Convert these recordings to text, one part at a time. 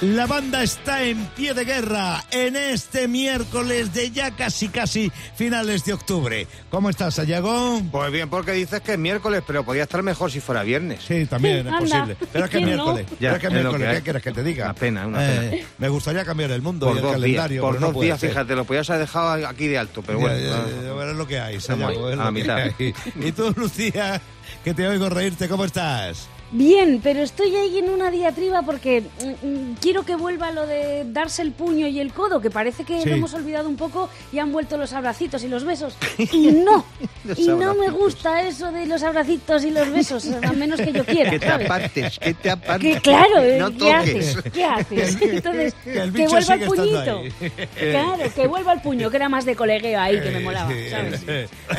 La banda está en pie de guerra en este miércoles de ya casi casi finales de octubre. ¿Cómo estás, Sayago? Pues bien, porque dices que es miércoles, pero podría estar mejor si fuera viernes. Sí, también es Anda, posible. Pero es que es ¿quién no? miércoles. Ya, Pero es que es miércoles. que ¿Qué quieres que te diga? Una pena, una Eh, pena. Me gustaría cambiar el mundo Por y el dos días, calendario. por no dos puede días, ser. fíjate, lo podías haber dejado aquí de alto, pero bueno. ya, ya, bueno, es lo que hay, Sayago, es a lo la que mitad. hay. Y tú, Lucía, que te oigo reírte, ¿cómo estás? Bien, pero estoy ahí en una diatriba porque mm, mm, quiero que vuelva lo de darse el puño y el codo, que parece que Sí. lo hemos olvidado un poco y han vuelto los abracitos y los besos. Y no, y no me gusta eso de los abracitos y los besos, a menos que yo quiera, Que te ¿sabes? apartes, que te apartes. Que claro, eh, no ¿qué toques. haces? ¿Qué haces? Entonces, Que el que vuelva el puñito. Claro, que vuelva el puño, que era más de colegueo ahí, que me molaba, ¿sabes?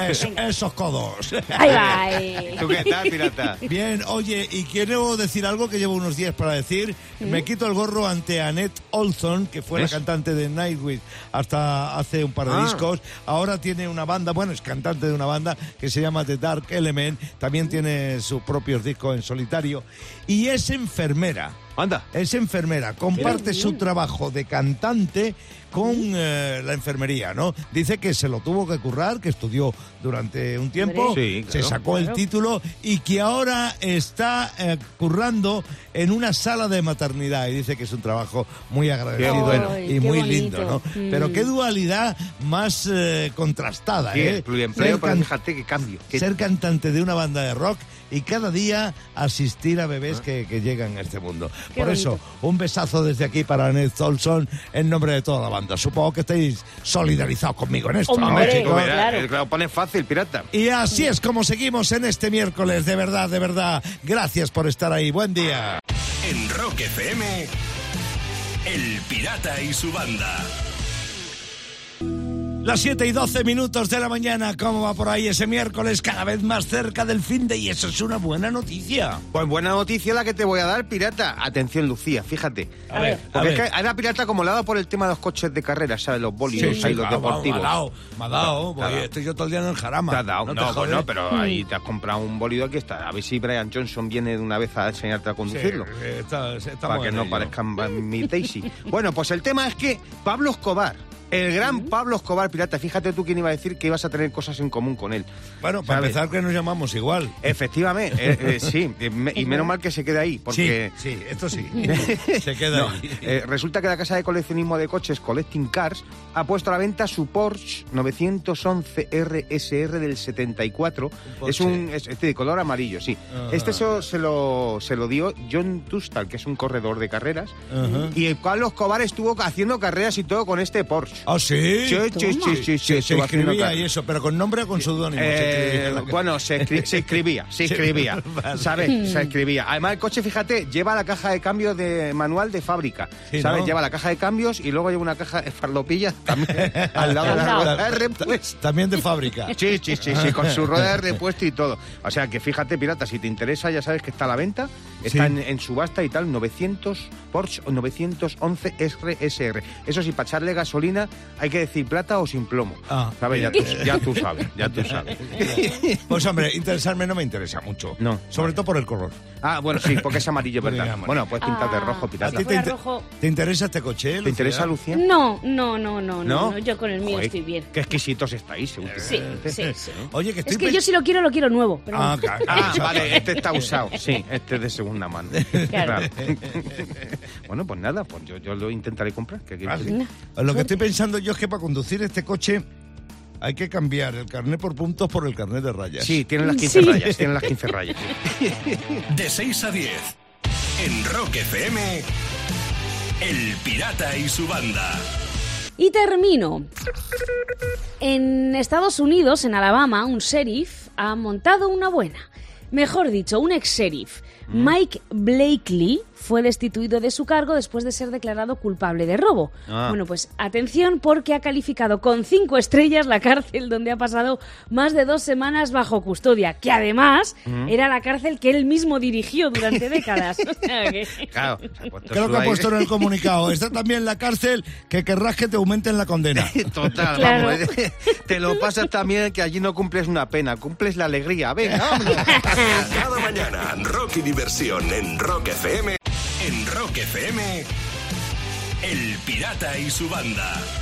eso- esos codos. Ahí va. eh. ¿Tú qué tal, pirata? Bien, oye, y quiero decir algo que llevo unos días para decir. Me quito el gorro ante Annette Olson, que fue ¿Ves? la cantante de Nightwish hasta hace un par de Ah. discos. Ahora tiene una banda, bueno, es cantante de una banda que se llama The Dark Element. También tiene sus propios discos en solitario. Y es enfermera. Anda. Es enfermera, comparte su trabajo de cantante con eh, la enfermería, ¿no? Dice que se lo tuvo que currar, que estudió durante un tiempo, se claro. sacó el título y que ahora está eh, currando en una sala de maternidad y dice que es un trabajo muy agradecido bueno. y muy bonito. lindo, ¿no? Mm. Pero qué dualidad más eh, contrastada, Sí, ¿eh? el Ser pero can- fíjate qué cambio. qué- ser cantante de una banda de rock y cada día asistir a bebés que, que llegan a este mundo. Qué Por eso, un besazo desde aquí para Annette Olson en nombre de toda la banda. Supongo que estáis solidarizados conmigo en esto, ¿no, Hombre, Hombre, chicos? chico, verás, claro. el pone fácil, pirata. Y así es como seguimos en este miércoles, de verdad, de verdad. Gracias por estar ahí. Buen día. En Rock FM, El Pirata y su banda. Las 7 y 12 minutos de la mañana, ¿cómo va por ahí ese miércoles? Cada vez más cerca del fin de y eso es una buena noticia. Pues buena noticia la que te voy a dar, pirata. Atención, Lucía, fíjate. A ver, a Porque es ver. que era pirata como le ha dado por el tema de los coches de carrera, ¿sabes? Los bólidos Sí, ahí, sí, los claro, deportivos. Me ha dado, me ha estoy yo todo el día en el jarama. Te has dado, No no, te jodes. bueno, pero ahí te has comprado un bólido aquí está. A ver si Brian Johnson viene de una vez a enseñarte a Sí, conducirlo. eh, está- estamos para que no ello. parezcan mi Daisy. Bueno, pues el tema es que Pablo Escobar, el gran Pablo Escobar pirata, fíjate tú quién iba a decir que ibas a tener cosas en común con él. Bueno, para ¿Sabes? empezar que nos llamamos igual. Efectivamente, eh, eh, sí, eh, me- y menos mal que se quede ahí, porque... Sí, sí, esto sí. Se queda No, ahí. eh, resulta que la casa de coleccionismo de coches Collecting Cars ha puesto a la venta su Porsche 911 RSR del 74. Porsche. Es un es, este de color amarillo, sí. Ajá. Este se, se lo, se lo dio John Tustal, que es un corredor de carreras. Y el Pablo Escobar estuvo haciendo carreras y todo con este Porsche. ¿Ah, sí? Sí, sí, sí, sí, sí, Se, escribía y eso, pero con nombre o con seudónimo. se Eh, bueno, se, escri- se escribía, se escribía. ¿sabes? Se escribía. Además, el coche, fíjate, lleva la caja de cambios de manual de fábrica, ¿sabes? Lleva la caja de cambios y luego lleva una caja de fardopillas también al lado de la rueda de repuesto. También de fábrica. Sí, sí, sí, sí, con su rueda de repuesto y todo. O sea que fíjate, pirata, si te interesa, ya sabes que está a la venta, está Sí. en, en subasta y tal, 900 Porsche 911 RSR. Eso sí, para echarle gasolina hay que decir plata o sin plomo. Ah, ¿Sabes? Ya tú, ya tú sabes, ya tú sabes. Pues hombre, interesarme no me interesa mucho. No. Sobre todo por el color. Ah, bueno, sí, porque es amarillo, ¿verdad? amarillo. Bueno, puedes pintar de Ah. rojo, ¿A pirata. ti te, inter- rojo- te interesa este coche? ¿Te interesa, Lucía? No, no, no, no, no, Yo con el mío Joder, estoy bien. Qué exquisitos estáis. Sí, últimamente. sí, sí. Oye, que estoy Es que yo si lo quiero, lo quiero nuevo. Pero Ah, no. claro, Ah, exacto. vale, este está usado. Sí, este es de segunda mano. Claro. bueno, pues nada, pues yo, yo lo intentaré comprar. ¿qué quieres Vale. Lo que estoy pensando yo es que para conducir este coche hay que cambiar el carnet por puntos por el carnet de rayas. Sí, tienen las 15 Sí. rayas, tienen las 15 rayas. De 6 a 10, en Rock FM, El Pirata y su banda. Y termino. En Estados Unidos, en Alabama, un sheriff ha montado una buena. Mejor dicho, un ex sheriff. Mike Blakely fue destituido de su cargo después de ser declarado culpable de robo. Ah. Bueno, pues atención porque ha calificado con cinco estrellas la cárcel donde ha pasado más de dos semanas bajo custodia, que además era la cárcel que él mismo dirigió durante décadas. O sea que- Claro, Creo que ha puesto en el comunicado. Está también la cárcel que querrás que te aumenten la condena. Total, Claro. vamos. ¿eh? Te lo pasas también que allí no cumples una pena, cumples la alegría. Venga, vámonos. Cada mañana, Rocky En Rock FM. En Rock FM, El Pirata y su banda.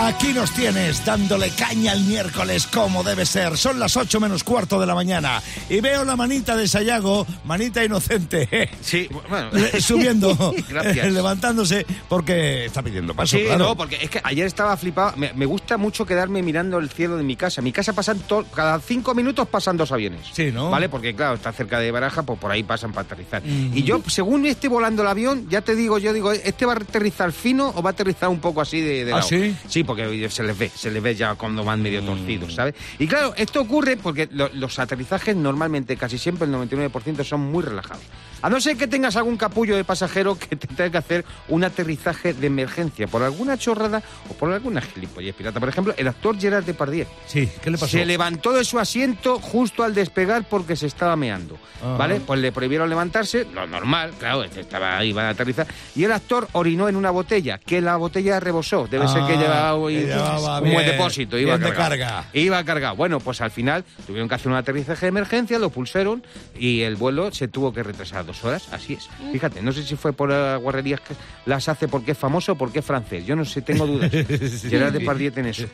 Aquí nos tienes dándole caña el miércoles como debe ser. Son las 8 menos cuarto de la mañana. Y veo la manita de Sayago, manita inocente, Sí, bueno. subiendo, levantándose porque está pidiendo paso. Sí, claro. no, porque es que ayer estaba flipado. Me, me gusta mucho quedarme mirando el cielo de mi casa. Mi casa pasan to- cada cinco minutos pasan dos aviones. Sí, ¿no? ¿Vale? Porque claro, está cerca de Baraja, pues por ahí pasan para aterrizar. Y yo, según esté volando el avión, ya te digo, yo digo, ¿este va a aterrizar fino o va a aterrizar un poco así de, de ¿Ah, lado? sí? Sí, porque se les ve, se les ve ya cuando van medio torcidos, ¿sabes? Y claro, esto ocurre porque lo- los aterrizajes normalmente, casi siempre, el 99% son muy relajados. A no ser que tengas algún capullo de pasajero que te tenga que hacer un aterrizaje de emergencia por alguna chorrada o por alguna gilipollez pirata. Por ejemplo, el actor Gerard Depardieu. Sí, ¿qué le pasó? Se levantó de su asiento justo al despegar porque se estaba meando. ¿Vale? Pues le prohibieron levantarse, lo normal, claro, este estaba ahí, iba a aterrizar. Y el actor orinó en una botella, que la botella rebosó. Debe ser que Ah, llevaba, llevaba un buen bien, depósito, iba bien de cargado. carga. Iba cargado. Bueno, pues al final tuvieron que hacer un aterrizaje de emergencia, lo pulsaron y el vuelo se tuvo que retrasar dos horas. Así es. Fíjate, no sé si fue por las guarrerías que las hace porque es famoso o porque es francés. Yo no sé, tengo dudas. Gerard Depardieu tiene eso.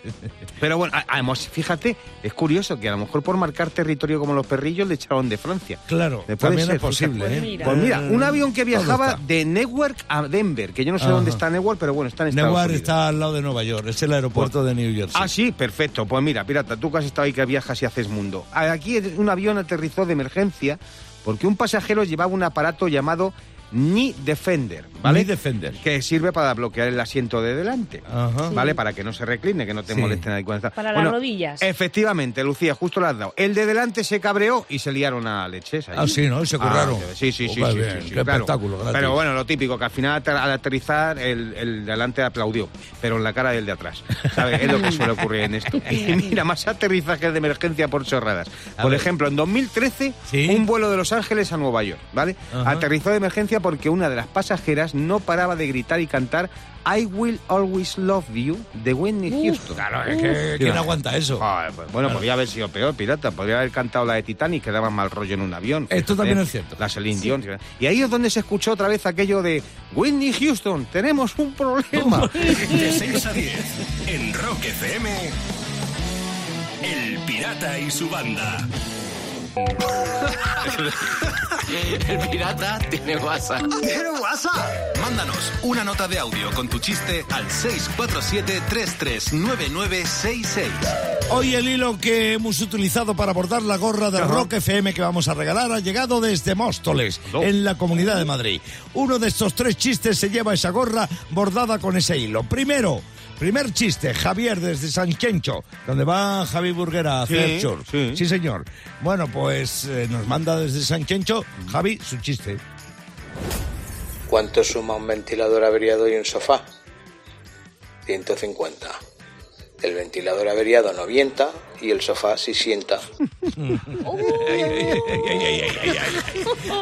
Pero bueno, a- además, fíjate, es curioso que a lo mejor por marcar territorio como los perrillos le echaron de Francia. Claro, también ser, es posible. fíjate. ¿eh? Mira. Pues mira, un avión que viajaba de Newark a Denver, que yo no sé Ajá. dónde está Newark, pero bueno, está en Estados Newark Unidos. está al lado de Nueva York, es el aeropuerto de New Jersey. Ah, sí, perfecto. Pues mira, pirata, tú que has estado ahí que viajas y haces mundo. Aquí un avión aterrizó de emergencia porque un pasajero llevaba un aparato llamado Knee Defender, ¿vale? Defender. Que sirve para bloquear el asiento de delante. Ajá. ¿Vale? Para que no se recline, que no te Sí. molesten ahí cuando estás. Para las rodillas. Efectivamente, Lucía, justo lo has dado. El de delante se cabreó y se liaron a leches. ahí. Ah, sí, ¿no? Y se curraron. sí, sí, sí. Sí, bien, sí, sí, qué claro. espectáculo, gratis. Pero bueno, lo típico, que al final al aterrizar el, el de delante aplaudió, pero en la cara del de atrás. ¿Sabes? Es lo que suele ocurrir en esto. Y mira, más aterrizajes de emergencia por chorradas. A Por ver. ejemplo, en 2013, Sí. un vuelo de Los Ángeles a Nueva York, ¿vale? Ajá. Aterrizó de emergencia porque una de las pasajeras no paraba de gritar y cantar I Will Always Love You de Whitney Houston. Claro, es que ¿quién aguanta eso? Joder, pues, bueno, podría haber sido peor, pirata. Podría haber cantado la de Titanic, que daba mal rollo en un avión. Esto fíjate. también es cierto. La Celine Dion. Y ahí es donde se escuchó otra vez aquello de Whitney Houston, tenemos un problema. De 6 a 10, en Rock FM, El Pirata y su banda. El pirata tiene WhatsApp. ¿Tiene WhatsApp? Mándanos una nota de audio con tu chiste al 647-339966. Hoy el hilo que hemos utilizado para bordar la gorra de Rock FM que vamos a regalar ha llegado desde Móstoles, No. en la Comunidad de Madrid. Uno de estos tres chistes se lleva esa gorra bordada con ese hilo. Primero, primer chiste, Javier desde San Chencho, donde va Javi Burguera a hacer Sí, short. sí. señor. Bueno, pues eh, nos manda desde San Chencho, Javi, su chiste. ¿Cuánto suma un ventilador averiado y un sofá? 150. El ventilador averiado no vienta y el sofá sí sienta.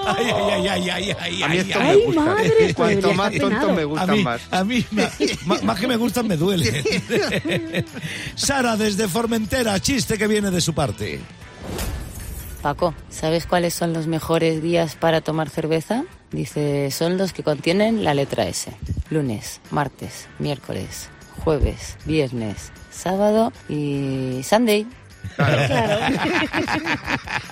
Ay, ay, ay, ay, ay, A mí ay, esto ay. me Ay, gusta. Cuanto más estar tonto penado. me gustan más. a mí más que me gustan me duele. Sara desde Formentera, chiste que viene de su parte. Paco, ¿sabes cuáles son los mejores días para tomar cerveza? Dice, son los que contienen la letra S. Lunes, martes, miércoles, jueves, viernes, sábado y Sunday.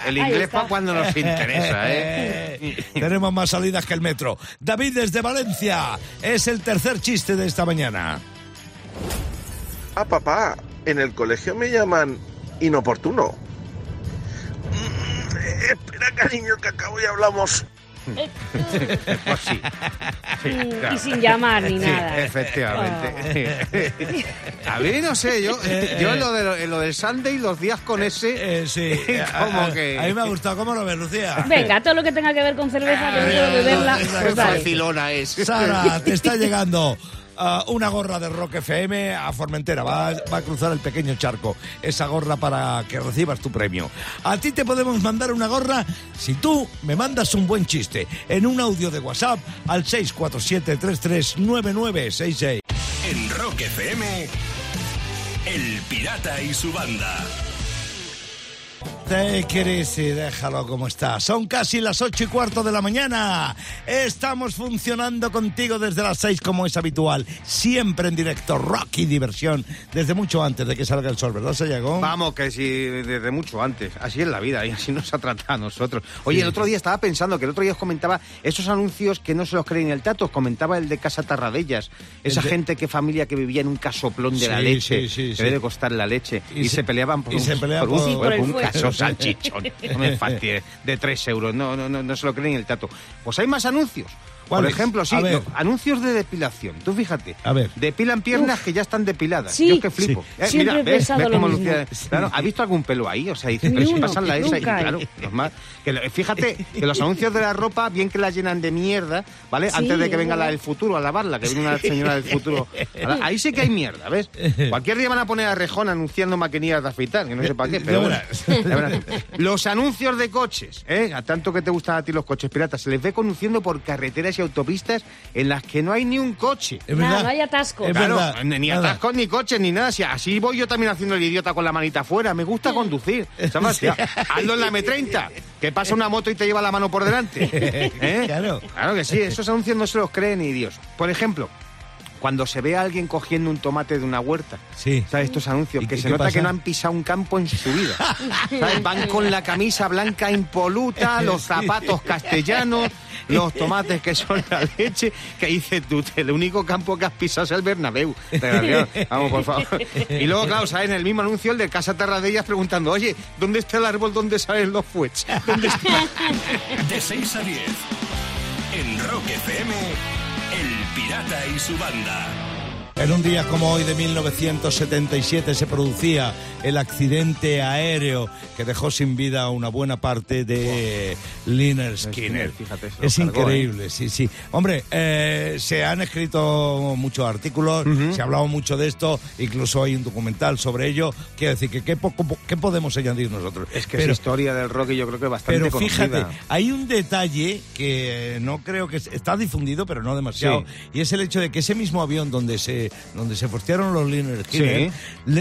El Ahí inglés para cuando nos interesa, ¿eh? Eh, Tenemos más salidas que el metro. David desde Valencia es el tercer chiste de esta mañana. Ah, papá, en el colegio me llaman inoportuno. Mm, Espera, cariño, que acabo y hablamos. Pues sí. Sí, Mm, claro. Y sin llamar ni Sí, nada. efectivamente. A mí no sé, yo, yo lo, de, lo del Sunday, los días con ese, Eh, sí. como a, que... a mí me ha gustado. ¿Cómo lo ves, Lucía? Venga, todo lo que tenga que ver con cerveza, que no quiero beberla, Qué facilona es. Sara, te está llegando ah, una gorra de Rock FM a Formentera. Va, va a cruzar el pequeño charco. Esa gorra para que recibas tu premio. A ti te podemos mandar una gorra si tú me mandas un buen chiste en un audio de WhatsApp al 647-339966. En Rock FM, El Pirata y su banda. Te y déjalo como está. Son casi las ocho y cuarto de la mañana. Estamos funcionando contigo desde las seis como es habitual. Siempre en directo, rock y diversión. Desde mucho antes de que salga el sol, ¿verdad, Sayago? Vamos, que sí, desde mucho antes. Así es la vida y así nos ha tratado a nosotros. Oye, el otro día estaba pensando que el otro día os comentaba esos anuncios que no se los creen el tato. Os comentaba el de Casa Tarradellas. Esa de- gente que familia que vivía en un casoplón de la leche. sí, sí, que sí. debe costar la leche. Y Y, se- se, peleaban por y un, se peleaban por por- por un caso salchichón. No me fastidies, de tres euros. No, no, no, no se lo creen el tato. Pues hay más anuncios. Por ejemplo, sí, no, anuncios de depilación. Tú fíjate. A ver. Depilan piernas que ya están depiladas. Sí. Yo es que flipo. Sí. Eh, Siempre mira, he ves, ves cómo. Lucía- Claro, ¿ha visto algún pelo ahí? O sea, dice, Ni pero si pasan la esa y claro, normal. Que fíjate que los anuncios de la ropa, bien que la llenan de mierda, ¿vale? Sí, Antes de que venga la del futuro a lavarla, que viene una señora del futuro. Ahí sí que hay mierda, ¿ves? Cualquier día van a poner a Rejón anunciando maquinillas de afeitar, que no sé para qué, pero bueno. Los anuncios de coches, ¿eh? A tanto que te gustan a ti los coches piratas, se les ve conduciendo por carreteras y autopistas en las que no hay ni un coche. Es Nada, no hay atascos. Es Claro, verdad. ni atascos, ni coches, ni nada. Si así voy yo también haciendo el idiota con la manita afuera. Me gusta conducir. ¿sabes? Sí. Hazlo en la M30, que pasa una moto y te lleva la mano por delante. ¿Eh? Claro. Claro que sí, esos anuncios no se los cree ni Dios. Por ejemplo, cuando se ve a alguien cogiendo un tomate de una huerta. Sí. ¿Sabes? Estos anuncios, ¿Y que qué- se qué nota pasa? que no han pisado un campo en su vida. ¿Sabes? Van con la camisa blanca impoluta, los zapatos castellanos, los tomates que son la leche, que dices tú, el único campo que has pisado es el Bernabéu. Vamos, por favor. Y luego, claro, ¿sabes? En el mismo anuncio, el de Casa Terradellas preguntando, oye, ¿dónde está el árbol donde salen los fuets? ¿Dónde está? De 6 a 10. En Rock FM, El Pirata y su banda. En un día como hoy de 1977 se producía el accidente aéreo que dejó sin vida a una buena parte de Liner Skinner. fíjate, es cargó, ¿eh? increíble, sí, sí. Hombre, eh, se han escrito muchos artículos, se ha hablado mucho de esto, incluso hay un documental sobre ello. Quiero decir que qué, poco- qué podemos añadir nosotros. Es que Pero- es historia del rock y yo creo que bastante pero conocida. fíjate, hay un detalle que no creo que está difundido, pero no demasiado, y es el hecho de que ese mismo avión donde se donde se postearon los Liner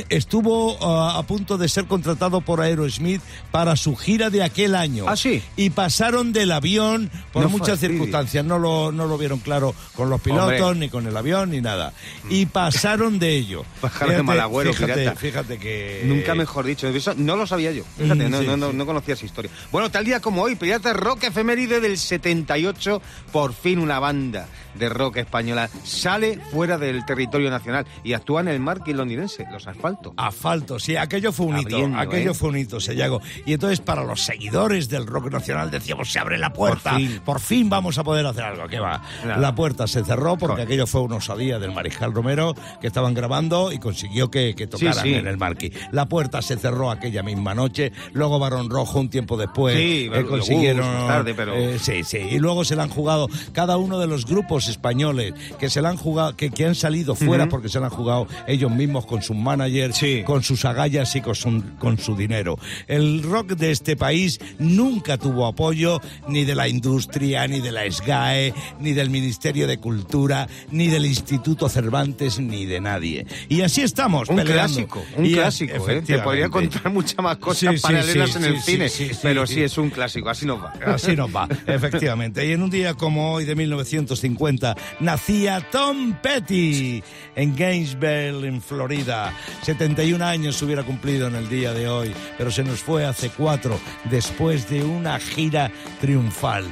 estuvo ah, a punto de ser contratado por Aerosmith para su gira de aquel año. ¿Ah, sí? Y pasaron del avión por No muchas circunstancias, no lo no lo vieron claro con los pilotos Hombre. ni con el avión ni nada. Y pasaron de ello. De mal agüero, fíjate, pirata. fíjate que Nunca mejor dicho. Eso no lo sabía yo. Fíjate, Mm, no, sí, no, no, no conocía esa historia. Bueno, tal día como hoy, Pirata Rock efeméride del 78, por fin una banda de rock española sale fuera del territorio nacional y actúa en el marquis londinense, los asfaltos. Asfalto, sí, aquello fue un hito, Abriendo, aquello ¿eh? fue un hito, Sellago. Y entonces para los seguidores del rock nacional decíamos, se abre la puerta, Por fin. vamos a poder hacer algo. ¿Qué va? La puerta se cerró porque aquello fue una osadía del Mariscal Romero que estaban grabando y consiguió que, que tocaran sí. en el marquis. La puerta se cerró aquella misma noche, luego Barón Rojo un tiempo después Sí, eh, consiguieron... más tarde, pero- eh, sí, sí, y luego se la han jugado cada uno de los grupos españoles que se la han jugado, que, que han salido fuera porque se la han jugado ellos mismos con sus managers, Sí. con sus agallas y con su, con su dinero. El rock de este país nunca tuvo apoyo ni de la industria, ni de la SGAE, ni del Ministerio de Cultura, ni del Instituto Cervantes, ni de nadie. Y así estamos, Un peleando. clásico, un Y, clásico, ¿eh? Te podría contar muchas más cosas Sí, paralelas sí, en el cine, pero sí. sí es un clásico, así nos va. Así nos va, efectivamente. Y en un día como hoy de 1950 nacía Tom Petty en Gainesville, en Florida. 71 años hubiera cumplido en el día de hoy, pero se nos fue hace cuatro después de una gira triunfal.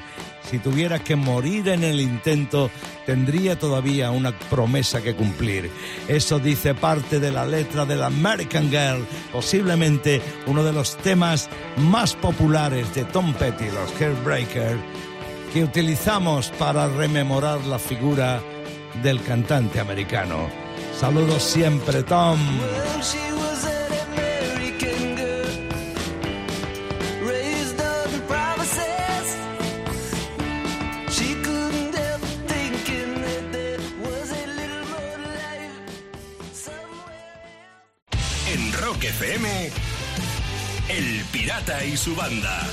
Si tuviera que morir en el intento, tendría todavía una promesa que cumplir. Eso dice parte de la letra de la American Girl, posiblemente uno de los temas más populares de Tom Petty, los Heartbreakers, que utilizamos para rememorar la figura del cantante americano. Saludos siempre, Tom. Well, she was an American girl, raised on promises. She couldn't help thinking that there was a little more life somewhere. En Rock FM, El Pirata y su banda.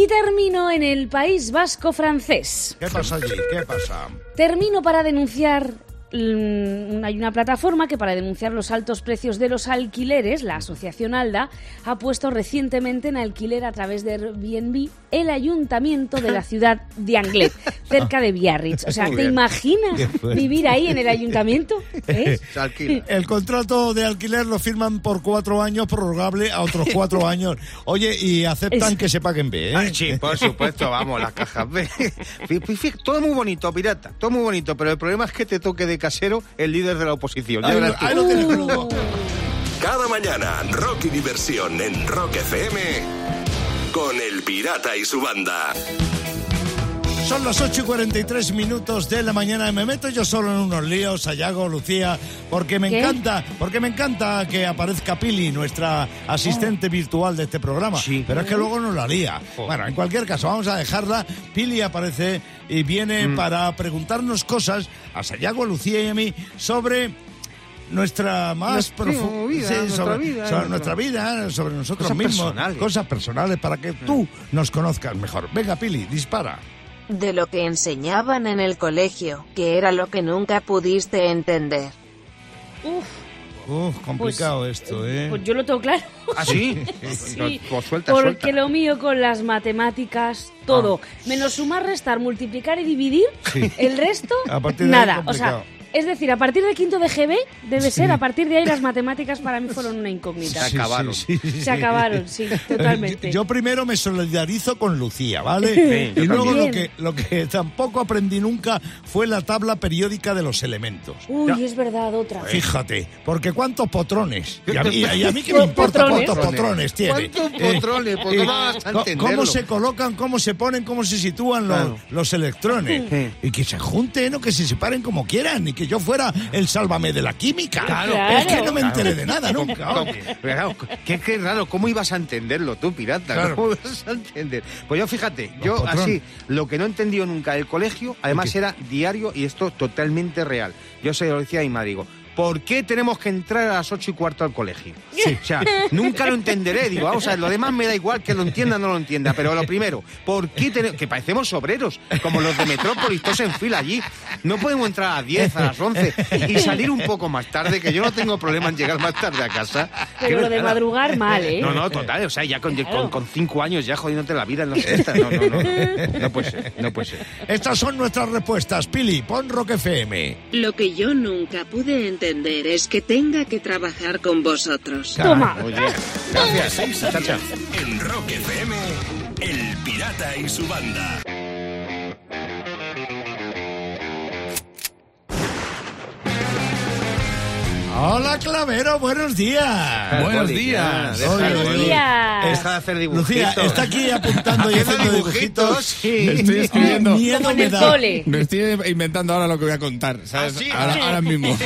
Y termino en el País Vasco francés. ¿Qué pasa allí? ¿Qué pasa? Termino para denunciar. Mm, Hay una plataforma que para denunciar los altos precios de los alquileres, la asociación ALDA, ha puesto recientemente en alquiler a través de Airbnb el ayuntamiento de la ciudad de Anglet, cerca de Biarritz. O sea, ¿te imaginas fuerte. vivir ahí en el ayuntamiento? ¿Eh? El contrato de alquiler lo firman por cuatro años, prorrogable a otros cuatro años. Oye, y aceptan Es- que se paguen B, ¿eh? Ay, sí, por supuesto, vamos, las cajas B. Todo muy bonito, pirata, todo muy bonito, pero el problema es que te toque de casero el líder de la oposición. Ahí lo- ahí. Cada mañana, Rock y Diversión en Rock FM con El Pirata y su banda. Son las 8 y 43 minutos de la mañana. Me meto yo solo en unos líos, Sayago, Lucía, porque me ¿Qué? encanta, porque me encanta que aparezca Pili, nuestra asistente virtual de este programa. Sí. Pero es que luego nos la lía. Bueno, en cualquier caso, vamos a dejarla. Pili aparece y viene para preguntarnos cosas a Sayago, a Lucía y a mí sobre nuestra más profunda vida, nuestra vida, sobre nuestra- nuestra vida, sobre nosotros Cosas mismos, personales. cosas personales para que tú nos conozcas mejor. Venga, Pili, dispara. De lo que enseñaban en el colegio, que era lo que nunca pudiste entender. Uf, Uf, complicado esto, ¿eh? pues yo lo tengo claro. ¿Ah, sí? Sí, Pues suelta, porque suelta. lo mío con las matemáticas, todo, menos sumar, restar, multiplicar y dividir, Sí. el resto, A partir de ahí, nada. O sea. Es decir, a partir de quinto de GB, debe Sí. ser, a partir de ahí las matemáticas para mí fueron una incógnita. Se acabaron. Sí, sí, sí. Se acabaron, sí, totalmente. Yo, yo primero me solidarizo con Lucía, ¿vale? Y luego lo que, lo que tampoco aprendí nunca fue la tabla periódica de los elementos. Uy, es verdad, otra. Fíjate, porque cuántos potrones. Y a mí, y a mí que me Po- importa potrones. cuántos potrones tiene. ¿Cuántos potrones? Pues no eh, vas a. ¿Cómo se colocan, cómo se ponen, cómo se sitúan los, Claro. los electrones? Sí. Y que se junten o que se separen como quieran. Y que yo fuera el sálvame de la química. Claro. Es que no me enteré de nada nunca. ¿Cómo- oye. Claro, raro, ¿cómo ibas a entenderlo tú, pirata? Claro. ¿Cómo ibas a entender? Pues yo fíjate, yo así, lo que no he entendido nunca del colegio, además era diario y esto totalmente real. Yo se lo decía a mi madre, digo, ¿por qué tenemos que entrar a las ocho y cuarto al colegio? O sea, nunca lo entenderé, digo, vamos a ver, lo demás me da igual que lo entienda o no lo entienda, pero lo primero, ¿por qué tenemos, que parecemos obreros, como los de Metrópolis, todos en fila allí? No podemos entrar a las 10, a las 11 y salir un poco más tarde, que yo no tengo problema en llegar más tarde a casa. Pero Que lo de nada. madrugar mal, ¿eh? No, no, total, o sea, ya con, Claro. con, con cinco años ya jodiéndote la vida en las fiestas. No, no, no. No puede ser, no puede ser. Estas son nuestras respuestas. Pili, pon Rock FM. Lo que yo nunca pude entender es que tenga que trabajar con vosotros. Toma. Oye, gracias, chacha. En Rock FM, El Pirata y su banda. Hola, Clavero, buenos días. Buenos días. deja Buenos días. Deja de hacer dibujitos. Lucía, está aquí apuntando y Haciendo dibujitos, sí. Estoy escribiendo. Miedo Como en me el da. cole. Me estoy inventando ahora lo que voy a contar, ¿sabes? ¿Ah, sí? ahora, ahora mismo.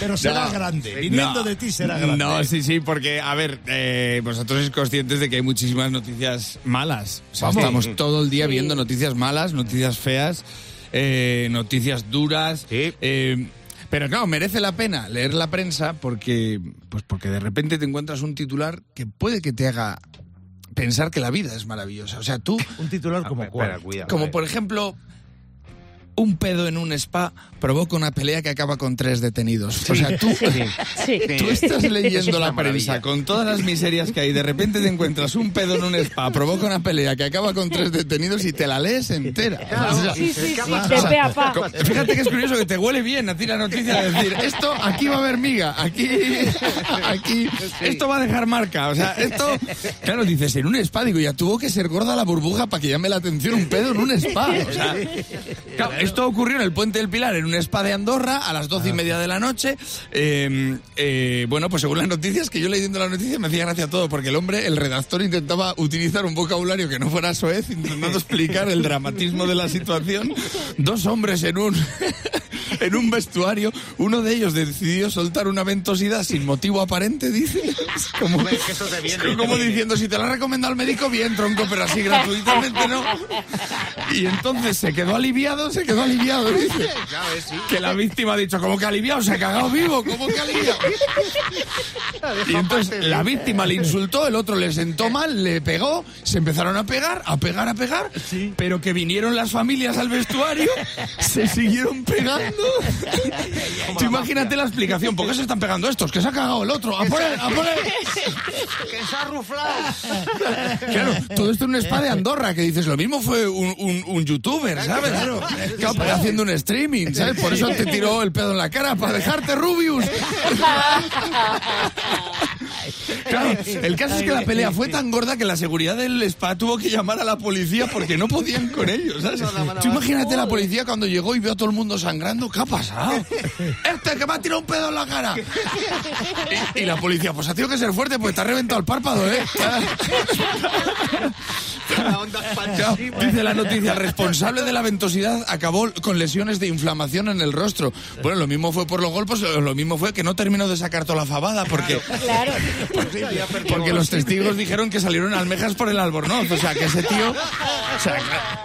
Pero será No. grande. Viniendo No. de ti será grande. No, sí, sí, porque, a ver, eh, vosotros sois conscientes de que hay muchísimas noticias malas. O sea, Vamos. estamos todo el día Sí. viendo noticias malas, noticias feas, eh, noticias duras. Sí. eh, pero no, merece la pena leer la prensa porque, pues porque de repente te encuentras un titular que puede que te haga pensar que la vida es maravillosa. O sea, tú, Un titular como Espera, cuál. cuidado. como por ejemplo, un pedo en un spa provoca una pelea que acaba con tres detenidos. O sea, tú, Sí. Tú estás Es leyendo la prensa con todas las miserias que hay, de repente te encuentras un pedo en un spa, provoca una pelea que acaba con tres detenidos y te la lees entera. O sea, Sí, sí, o sea, Fíjate que es curioso que te huele bien a ti la noticia de decir, esto aquí va a haber miga, aquí, aquí, esto va a dejar marca. O sea, esto, claro, dices, en un spa, digo, ya tuvo que ser gorda la burbuja para que llame la atención un pedo en un spa. O sea, claro, esto ocurrió en el Puente del Pilar, en un spa de Andorra, a las doce y media de la noche. Eh, eh, bueno, pues según las noticias, que yo leyendo las noticias me hacía gracia todo, porque el hombre, el redactor, intentaba utilizar un vocabulario que no fuera soez, intentando explicar el dramatismo de la situación. Dos hombres en un... En un vestuario, uno de ellos decidió soltar una ventosidad sin motivo aparente, dice. Como, es que eso te viene. como diciendo, si te lo ha recomendado el médico, bien, tronco, pero así gratuitamente no. Y entonces se quedó aliviado, se quedó aliviado, dice. Que la víctima ha dicho, ¿cómo que aliviado? Se ha cagado vivo, ¿cómo que aliviado? Y entonces la víctima le insultó, el otro le sentó mal, le pegó, se empezaron a pegar, a pegar, a pegar, pero que vinieron las familias al vestuario, se siguieron pegando. Tú imagínate la explicación, ¿por qué se están pegando estos? Que se ha cagado el otro, a poner, a poner. Que se ha ruflado. Claro, todo esto en un spa de Andorra, que dices, lo mismo fue un, un- un youtuber, ¿sabes? Claro, Claro, haciendo un streaming, ¿sabes? Por eso te tiró el pedo en la cara, para dejarte Rubius. Claro, el caso es que la pelea fue tan gorda que la seguridad del spa tuvo que llamar a la policía porque no podían con ellos, ¿sabes? Tú imagínate la policía cuando llegó y vio a todo el mundo sangrando, ¿qué ha pasado? Este que me ha tirado un pedo en la cara. Y, y la policía, pues ha tenido que ser fuerte porque te ha reventado el párpado, ¿eh? Claro, dice la noticia, el responsable de la ventosidad acabó con lesiones de inflamación en el rostro. Bueno, lo mismo fue por los golpes, lo mismo fue que no terminó de sacar toda la fabada porque, Claro. porque los testigos dijeron que salieron almejas por el albornoz. O sea, que ese tío, o sea,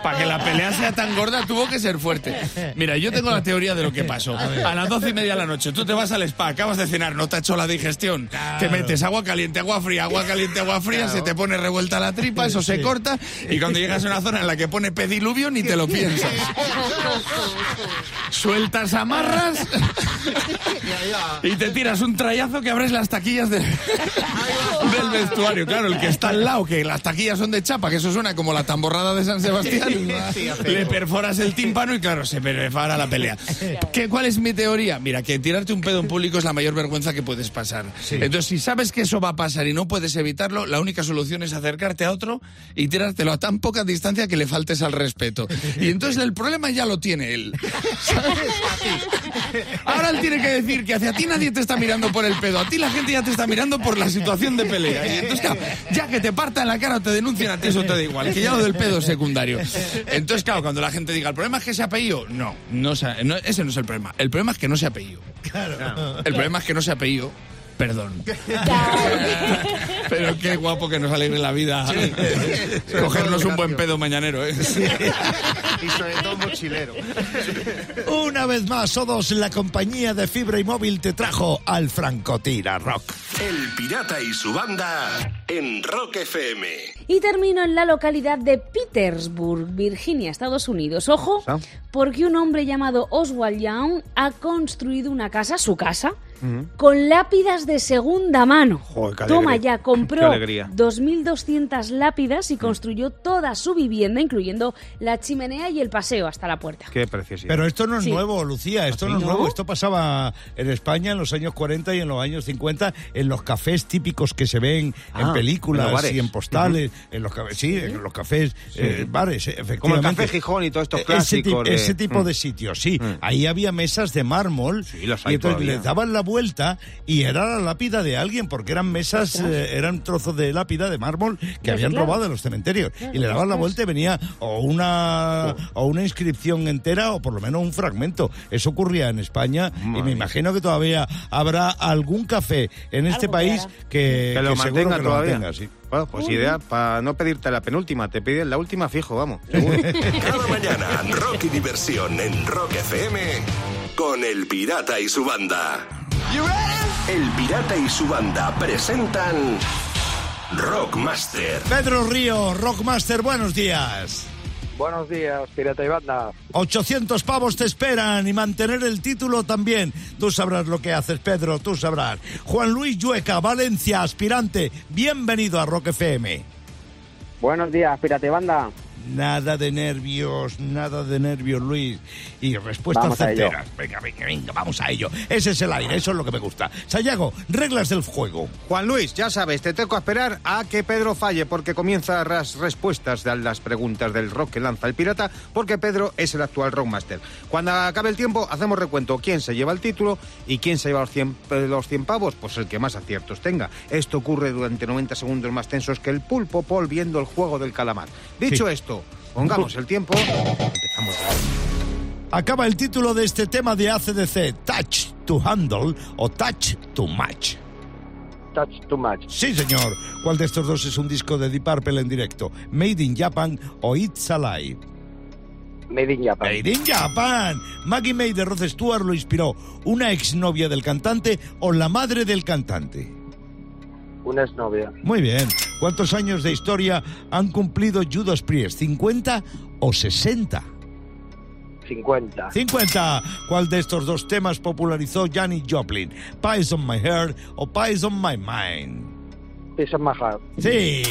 para que la pelea sea tan gorda tuvo que ser fuerte. Mira, yo tengo la teoría de lo que pasó. A las doce y media de la noche, tú te vas al spa, acabas de cenar, no te ha hecho la digestión, te metes agua caliente, agua fría, agua caliente, agua fría, se te pone revuelta la tripa, eso se corta y cuando llegas a una zona en la que pone pediluvio ni te lo piensas. Sueltas amarras y te tiras un trayazo que abres las taquillas del, Aí, del vestuario. Claro, el que está al lado, que las taquillas son de chapa, que eso suena como la tamborrada de San Sebastián, le perforas el tímpano y claro, se perfora la pelea. ¿Qué, ¿Cuál es mi teoría? Mira, que tirarte un pedo en público es la mayor vergüenza que puedes pasar. Entonces, si sabes que eso va a pasar y no puedes evitarlo, la única solución es acercarte a otro y tirártelo a tan poca distancia que le faltes al respeto. Y entonces el problema ya lo tiene él. Ahora él tiene que decir que hacia ti nadie te está mirando por el pedo, a ti la gente ya te está mirando por la situación de pelea. Y entonces, claro, ya que te parta en la cara o te denuncian a ti, eso te da igual, que ya lo del pedo es secundario. Entonces, claro, cuando la gente diga, el problema es que se ha pedido, no, no, no, ese no es el problema. El problema es que no se ha pedido. El problema es que no se ha pedido. Perdón. Pero qué guapo que nos alegre la vida. Cogernos un buen pedo mañanero, ¿eh? Y sobre todo mochilero. Una vez más, Odos, la compañía de fibra y móvil te trajo al Francotira Rock. El Pirata y su banda en Rock FM. Y termino en la localidad de Petersburg, Virginia, Estados Unidos. Ojo, Ah. porque un hombre llamado Oswald Young ha construido una casa, su casa, con lápidas de segunda mano. Joder, qué Toma ya, compró Qué alegría. 2.200 lápidas y construyó toda su vivienda, incluyendo la chimenea y el paseo hasta la puerta. Qué preciosidad. Pero esto no es Sí. nuevo, Lucía, esto ¿Ah, no es nuevo. Esto pasaba en España en los años 40 y en los años 50, en los cafés típicos que se ven Ah, en en películas y en postales, en los cafés, sí, en los cafés, eh, bares, efectivamente. Como el Café Gijón y todos estos Eh, ese, clásicos de- ese tipo Mm. de sitios, sí. Mm. Ahí había mesas de mármol Sí, las y hay entonces todavía. les daban la vuelta y era la lápida de alguien, porque eran mesas, eh, eran trozos de lápida de mármol que habían claro. robado de los cementerios. Y le daban la vuelta y venía o una, o una inscripción entera o por lo menos un fragmento. Eso ocurría en España y me imagino que todavía habrá algún café en este país que, que lo que seguro mantenga que lo todavía. mantenga, sí. Bueno, pues idea para no pedirte la penúltima, te piden la última fijo, vamos. Cada mañana, rock y diversión en Rock FM con El Pirata y su banda. El Pirata y su banda presentan Rockmaster. Pedro Río, Rockmaster, buenos días. Buenos días, Pirata y Banda. 800 pavos te esperan y mantener el título también. Tú sabrás lo que haces, Pedro, tú sabrás. Juan Luis Llueca, Valencia, aspirante, bienvenido a Rock FM. Buenos días, Pirata y Banda. Nada de nervios, nada de nervios, Luis. Y respuestas certeras. Venga, venga, venga, vamos a ello. Ese es el aire, eso es lo que me gusta. Sayago, reglas del juego. Juan Luis, ya sabes, te tengo a esperar a que Pedro falle porque comienza las respuestas de las preguntas del rock que lanza el pirata porque Pedro es el actual rockmaster. Cuando acabe el tiempo hacemos recuento quién se lleva el título y quién se lleva los 100, eh, los 100 pavos, pues el que más aciertos tenga. Esto ocurre durante 90 segundos más tensos que el pulpo Paul viendo el juego del calamar. Dicho Sí. esto, pongamos el tiempo, empezamos. Acaba el título de este tema de ACDC, Touch to Handle o Touch to Match. Touch too much. Sí, señor. ¿Cuál de estos dos es un disco de Deep Purple en directo? ¿Made in Japan o It's Alive? Made in Japan. Made in Japan. Maggie May de Rod Stewart lo inspiró. ¿Una exnovia del cantante o la madre del cantante? Una exnovia. Muy bien. ¿Cuántos años de historia han cumplido Judas Priest? ¿50 o 60? 50. 50. ¿Cuál de estos dos temas popularizó Janis Joplin? ¿Pies on My Heart o Pies on My Mind? Peace of my heart. Sí.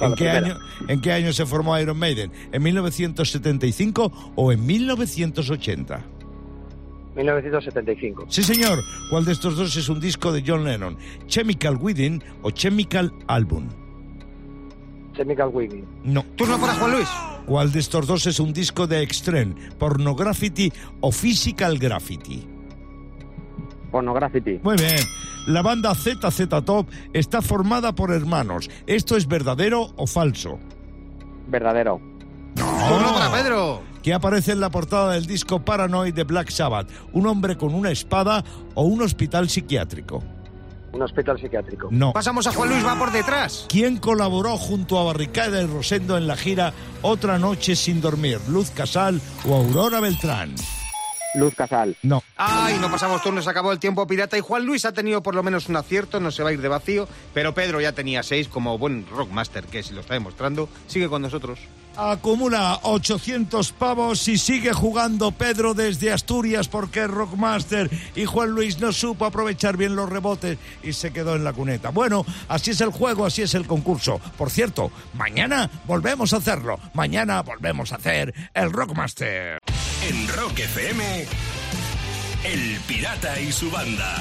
¿En qué, año, ¿En qué año se formó Iron Maiden? ¿En 1975 o en 1980? 1975. Sí, señor. ¿Cuál de estos dos es un disco de John Lennon? ¿Chemical Within o Chemical Album? Chemical Wiggy. No. Turno para Juan Luis. ¿Cuál de estos dos es un disco de Extreme? ¿Pornograffiti o Physical Graffiti? Pornography. Muy bien. La banda ZZ Top está formada por hermanos. ¿Esto es verdadero o falso? Verdadero. Turno para Pedro. Que aparece en la portada del disco Paranoid de Black Sabbath, un hombre con una espada o un hospital psiquiátrico. Un hospital psiquiátrico. No. Pasamos a Juan Luis, va por detrás. ¿Quién colaboró junto a Barricada y Rosendo en la gira Otra noche sin dormir? ¿Luz Casal o Aurora Beltrán? Luz Casal. No. Ay, no pasamos turnos, se acabó el tiempo pirata y Juan Luis ha tenido por lo menos un acierto, no se va a ir de vacío, pero Pedro ya tenía seis como buen rockmaster que y lo está demostrando. Sigue con nosotros. Acumula 800 pavos y sigue jugando Pedro desde Asturias porque Rockmaster y Juan Luis no supo aprovechar bien los rebotes y se quedó en la cuneta. Bueno, así es el juego, así es el concurso. Por cierto, mañana volvemos a hacerlo. Mañana volvemos a hacer el Rockmaster. En Rock FM, El Pirata y su banda.